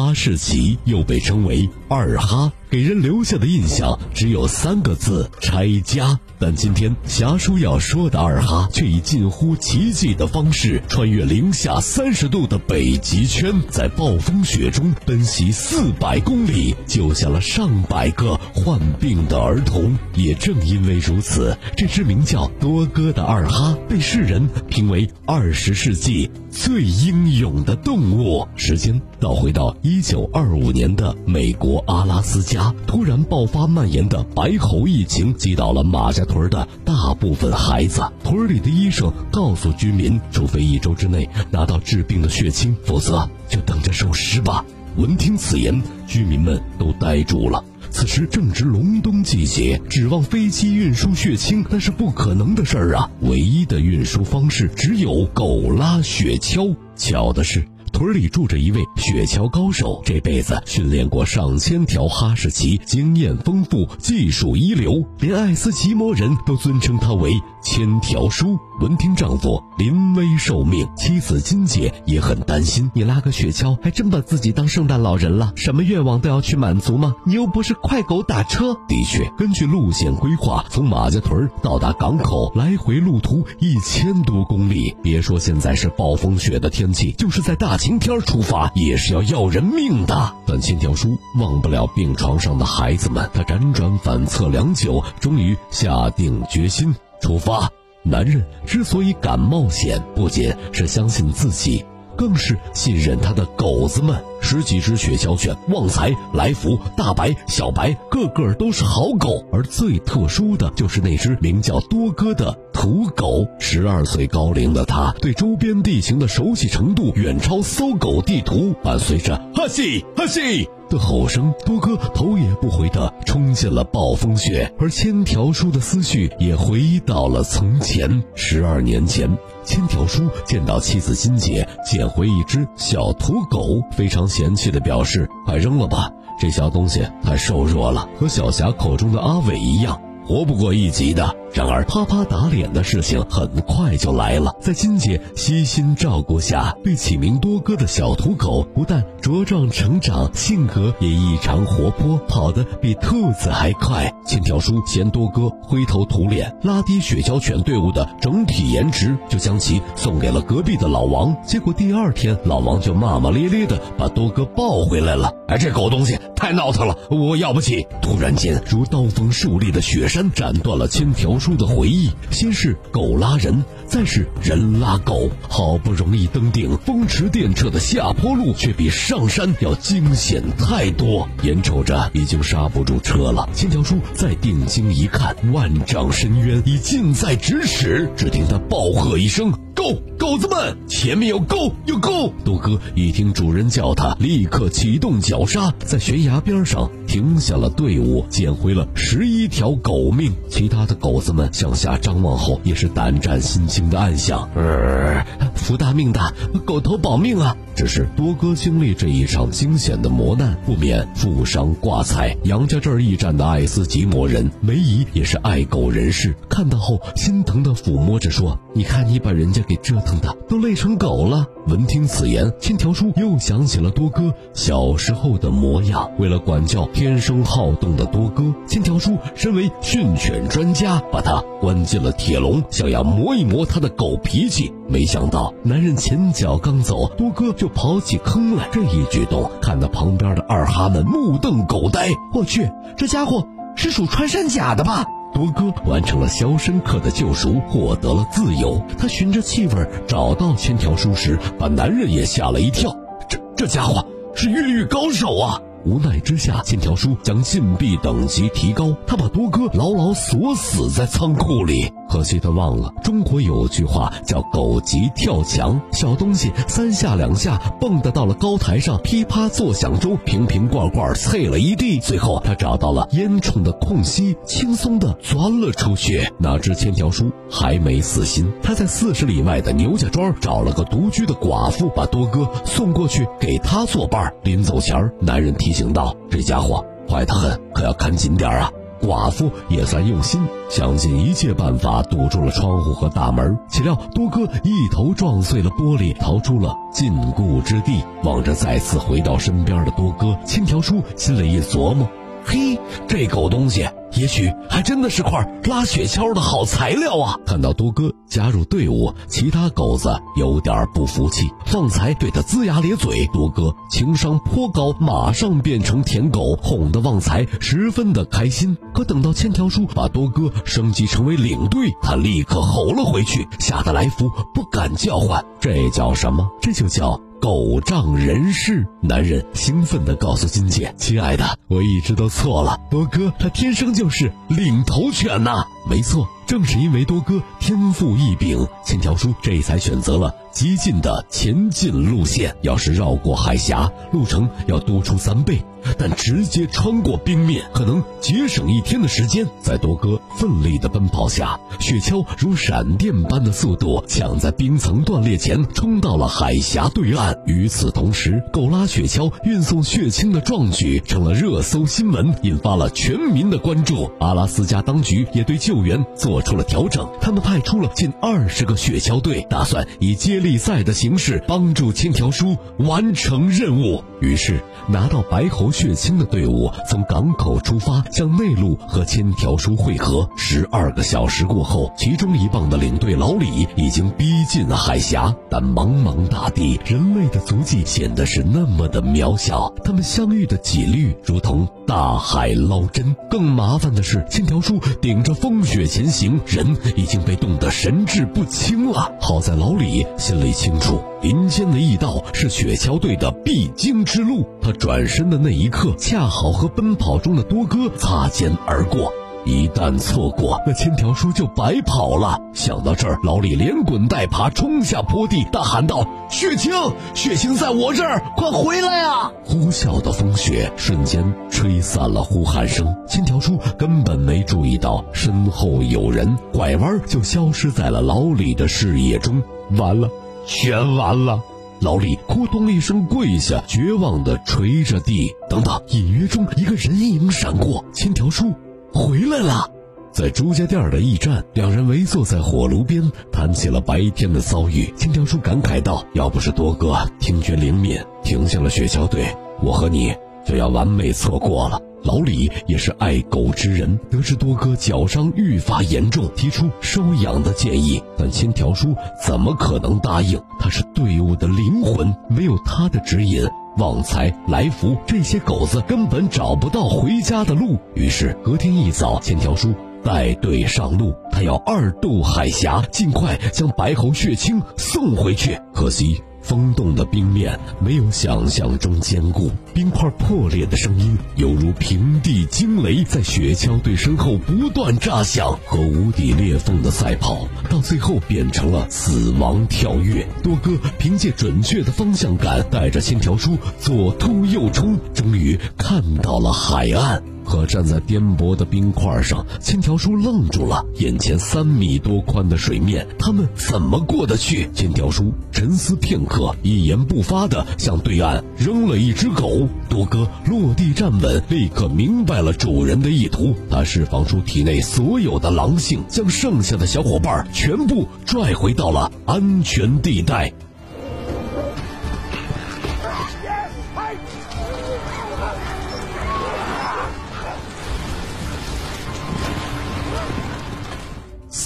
哈士奇又被称为二哈，给人留下的印象只有三个字：拆家。但今天侠叔要说的二哈，却以近乎奇迹的方式穿越零下三十度的北极圈，在暴风雪中奔袭四百公里，救下了上百个患病的儿童。也正因为如此，这只名叫多哥的二哈被世人评为二十世纪最英勇的动物。时间倒回到一九二五年的美国阿拉斯加，突然爆发蔓延的白喉疫情，击倒了马家。屯的大部分孩子，屯里的医生告诉居民，除非一周之内拿到治病的血清，否则就等着受尸吧。闻听此言，居民们都呆住了。此时正值隆冬季节，指望飞机运输血清那是不可能的事儿啊！唯一的运输方式只有狗拉雪橇。巧的是。屯里住着一位雪橇高手，这辈子训练过上千条哈士奇，经验丰富，技术一流，连爱斯基摩人都尊称他为“千条叔”。闻听丈夫临危受命，妻子金姐也很担心。你拉个雪橇，还真把自己当圣诞老人了？什么愿望都要去满足吗？你又不是快狗打车。的确，根据路线规划，从马家屯到达港口，来回路途一千多公里。别说现在是暴风雪的天气，就是在大晴明天出发，也是要要人命的。但千条叔忘不了病床上的孩子们，他辗转反侧良久，终于下定决心出发。男人之所以敢冒险，不仅是相信自己，更是信任他的狗子们。十几只雪橇犬，旺财、来福、大白、小白，个个都是好狗。而最特殊的就是那只名叫多哥的土狗。十二岁高龄的他，对周边地形的熟悉程度远超搜狗地图。伴随着“哈西哈西”的吼声，多哥头也不回地冲进了暴风雪。而千条叔的思绪也回到了从前。十二年前，千条叔见到妻子金姐捡回一只小土狗，非常。嫌弃的表示：“快扔了吧，这小东西太瘦弱了，和小霞口中的阿伟一样，活不过一集的。”然而，啪啪打脸的事情很快就来了。在金姐悉心照顾下，被起名多哥的小土狗不但茁壮成长，性格也异常活泼，跑得比兔子还快。千条叔嫌多哥灰头土脸，拉低雪橇犬队伍的整体颜值，就将其送给了隔壁的老王。结果第二天，老王就骂骂咧咧的把多哥抱回来了。哎，这狗东西太闹腾了，我要不起。突然间，如刀锋竖立的雪山斩断了千条。叔的回忆，先是狗拉人，再是人拉狗。好不容易登顶风驰电掣的下坡路，却比上山要惊险太多。眼瞅着已经刹不住车了，千条叔再定睛一看，万丈深渊已近在咫尺。只听他暴喝一声。狗狗子们，前面有狗有狗！多哥一听主人叫他，立刻启动脚刹，在悬崖边上停下了队伍，捡回了十一条狗命。其他的狗子们向下张望后，也是胆战心惊的暗想：呃，福大命大，狗头保命啊！只是多哥经历这一场惊险的磨难，不免负伤挂彩。杨家这儿驿站的爱斯基摩人梅姨也是爱狗人士，看到后心疼的抚摸着说：“你看你把人家给折腾的都累成狗了。”闻听此言，千条叔又想起了多哥小时候的模样。为了管教天生好动的多哥，千条叔身为训犬专家，把他关进了铁笼，想要磨一磨他的狗脾气。没想到男人前脚刚走，多哥就跑起坑来。这一举动看得旁边的二哈们目瞪口呆。我去，这家伙是属穿山甲的吧？多哥完成了肖申克的救赎，获得了自由。他循着气味找到千条叔时，把男人也吓了一跳。这这家伙是越狱高手啊！无奈之下，信条叔将禁闭等级提高，他把多哥牢牢锁死在仓库里。可惜他忘了，中国有句话叫“狗急跳墙”，小东西三下两下蹦跶到了高台上，噼啪作响中，瓶瓶罐罐碎了一地。最后他找到了烟囱的空隙，轻松地钻了出去。哪知千条叔还没死心，他在四十里外的牛家庄找了个独居的寡妇，把多哥送过去给他作伴。临走前，男人提醒道：“这家伙坏得很，可要看紧点啊。”寡妇也算用心，想尽一切办法堵住了窗户和大门。岂料多哥一头撞碎了玻璃，逃出了禁锢之地。望着再次回到身边的多哥，千条叔心里一琢磨：嘿，这狗东西。也许还真的是块拉雪橇的好材料啊！看到多哥加入队伍，其他狗子有点不服气，旺财对他龇牙咧嘴。多哥情商颇高，马上变成舔狗，哄得旺财十分的开心。可等到千条叔把多哥升级成为领队，他立刻吼了回去，吓得来福不敢叫唤。这叫什么？这就叫。狗仗人势，男人兴奋地告诉金姐：“亲爱的，我一直都错了，我哥他天生就是领头犬呐。”没错。正是因为多哥天赋异禀，千条叔这才选择了激进的前进路线。要是绕过海峡，路程要多出三倍，但直接穿过冰面，可能节省一天的时间。在多哥奋力的奔跑下，雪橇如闪电般的速度，抢在冰层断裂前冲到了海峡对岸。与此同时，狗拉雪橇运送血清的壮举成了热搜新闻，引发了全民的关注。阿拉斯加当局也对救援做。出了调整，他们派出了近二十个雪橇队，打算以接力赛的形式帮助千条叔完成任务。于是，拿到白喉血清的队伍从港口出发，向内陆和千条叔汇合。十二个小时过后，其中一棒的领队老李已经逼近了海峡，但茫茫大地，人类的足迹显得是那么的渺小。他们相遇的几率如同大海捞针。更麻烦的是，千条叔顶着风雪前行，人已经被冻得神志不清了。好在老李心里清楚。林间的驿道是雪橇队的必经之路。他转身的那一刻，恰好和奔跑中的多哥擦肩而过。一旦错过，那千条叔就白跑了。想到这儿，老李连滚带爬冲下坡地，大喊道：“雪清，雪清在我这儿，快回来啊！”呼啸的风雪瞬间吹散了呼喊声。千条叔根本没注意到身后有人，拐弯就消失在了老李的视野中。完了。全完了！老李扑通一声跪下，绝望地捶着地。等等，隐约中一个人影闪过，千条叔回来了。在朱家店的驿站，两人围坐在火炉边，谈起了白天的遭遇。千条叔感慨道：“要不是多哥听觉灵敏，停下了雪橇队，我和你就要完美错过了。”老李也是爱狗之人，得知多哥脚伤愈发严重，提出收养的建议，但千条叔怎么可能答应？他是队伍的灵魂，没有他的指引，旺财、来福这些狗子根本找不到回家的路。于是隔天一早，千条叔带队上路，他要二渡海峡，尽快将白喉血清送回去。可惜。风冻的冰面没有想象中坚固，冰块破裂的声音犹如平地惊雷，在雪橇队身后不断炸响，和无底裂缝的赛跑，到最后变成了死亡跳跃。多哥凭借准确的方向感，带着千条叔左突右冲，终于看到了海岸。可站在颠簸的冰块上，千条叔愣住了。眼前三米多宽的水面，他们怎么过得去？千条叔沉思片刻，一言不发地向对岸扔了一只狗。多哥落地站稳，立刻明白了主人的意图。他释放出体内所有的狼性，将剩下的小伙伴全部拽回到了安全地带。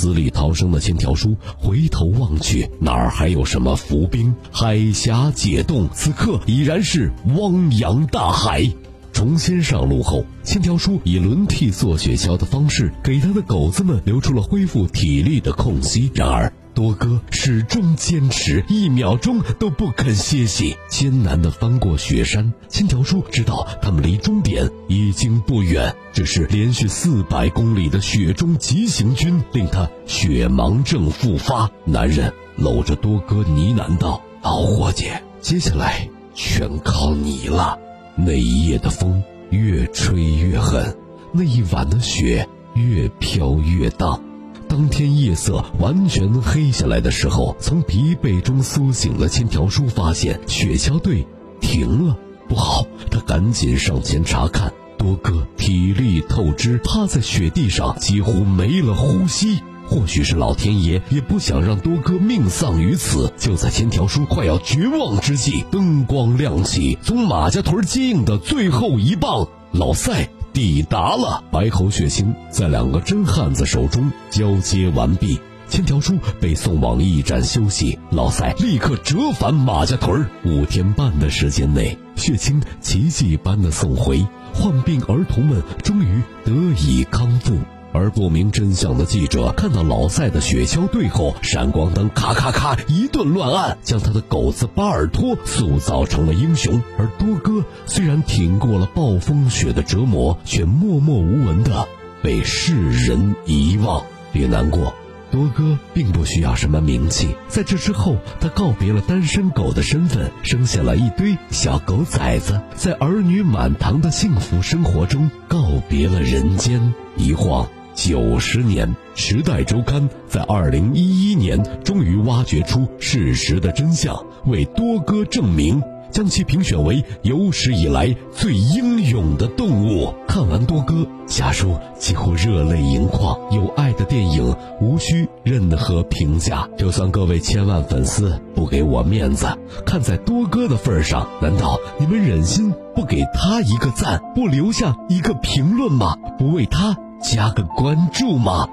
死里逃生的千条叔回头望去，哪儿还有什么浮冰？海峡解冻，此刻已然是汪洋大海。重新上路后，千条叔以轮替坐雪橇的方式，给他的狗子们留出了恢复体力的空隙。然而，多哥始终坚持，一秒钟都不肯歇息，艰难地翻过雪山。千条叔知道他们离终点已经不远，只是连续四百公里的雪中急行军令他血盲症复发。男人搂着多哥呢喃道：“老伙计，接下来全靠你了。”那一夜的风越吹越狠，那一晚的雪越飘越大。当天夜色完全黑下来的时候，从疲惫中苏醒的千条叔发现雪橇队停了，不好！他赶紧上前查看。多哥体力透支，趴在雪地上几乎没了呼吸。或许是老天爷也不想让多哥命丧于此。就在千条叔快要绝望之际，灯光亮起，从马家屯接应的最后一棒老赛抵达了。白喉血清在两个真汉子手中交接完毕。千条叔被送往驿站休息，老赛立刻折返马家屯儿五天半的时间内，血清奇迹般的送回，患病儿童们终于得以康复。而不明真相的记者看到老赛的雪橇队后，闪光灯咔咔咔一顿乱按，将他的狗子巴尔托塑造成了英雄。而多哥虽然挺过了暴风雪的折磨，却默默无闻的被世人遗忘。别难过。多哥并不需要什么名气，在这之后，他告别了单身狗的身份，生下了一堆小狗崽子，在儿女满堂的幸福生活中告别了人间。一晃九十年，《时代周刊》在二零一一年终于挖掘出事实的真相，为多哥证明。将其评选为有史以来最英勇的动物。看完多哥，家叔几乎热泪盈眶。有爱的电影无需任何评价，就算各位千万粉丝不给我面子，看在多哥的份上，难道你们忍心不给他一个赞，不留下一个评论吗？不为他加个关注吗？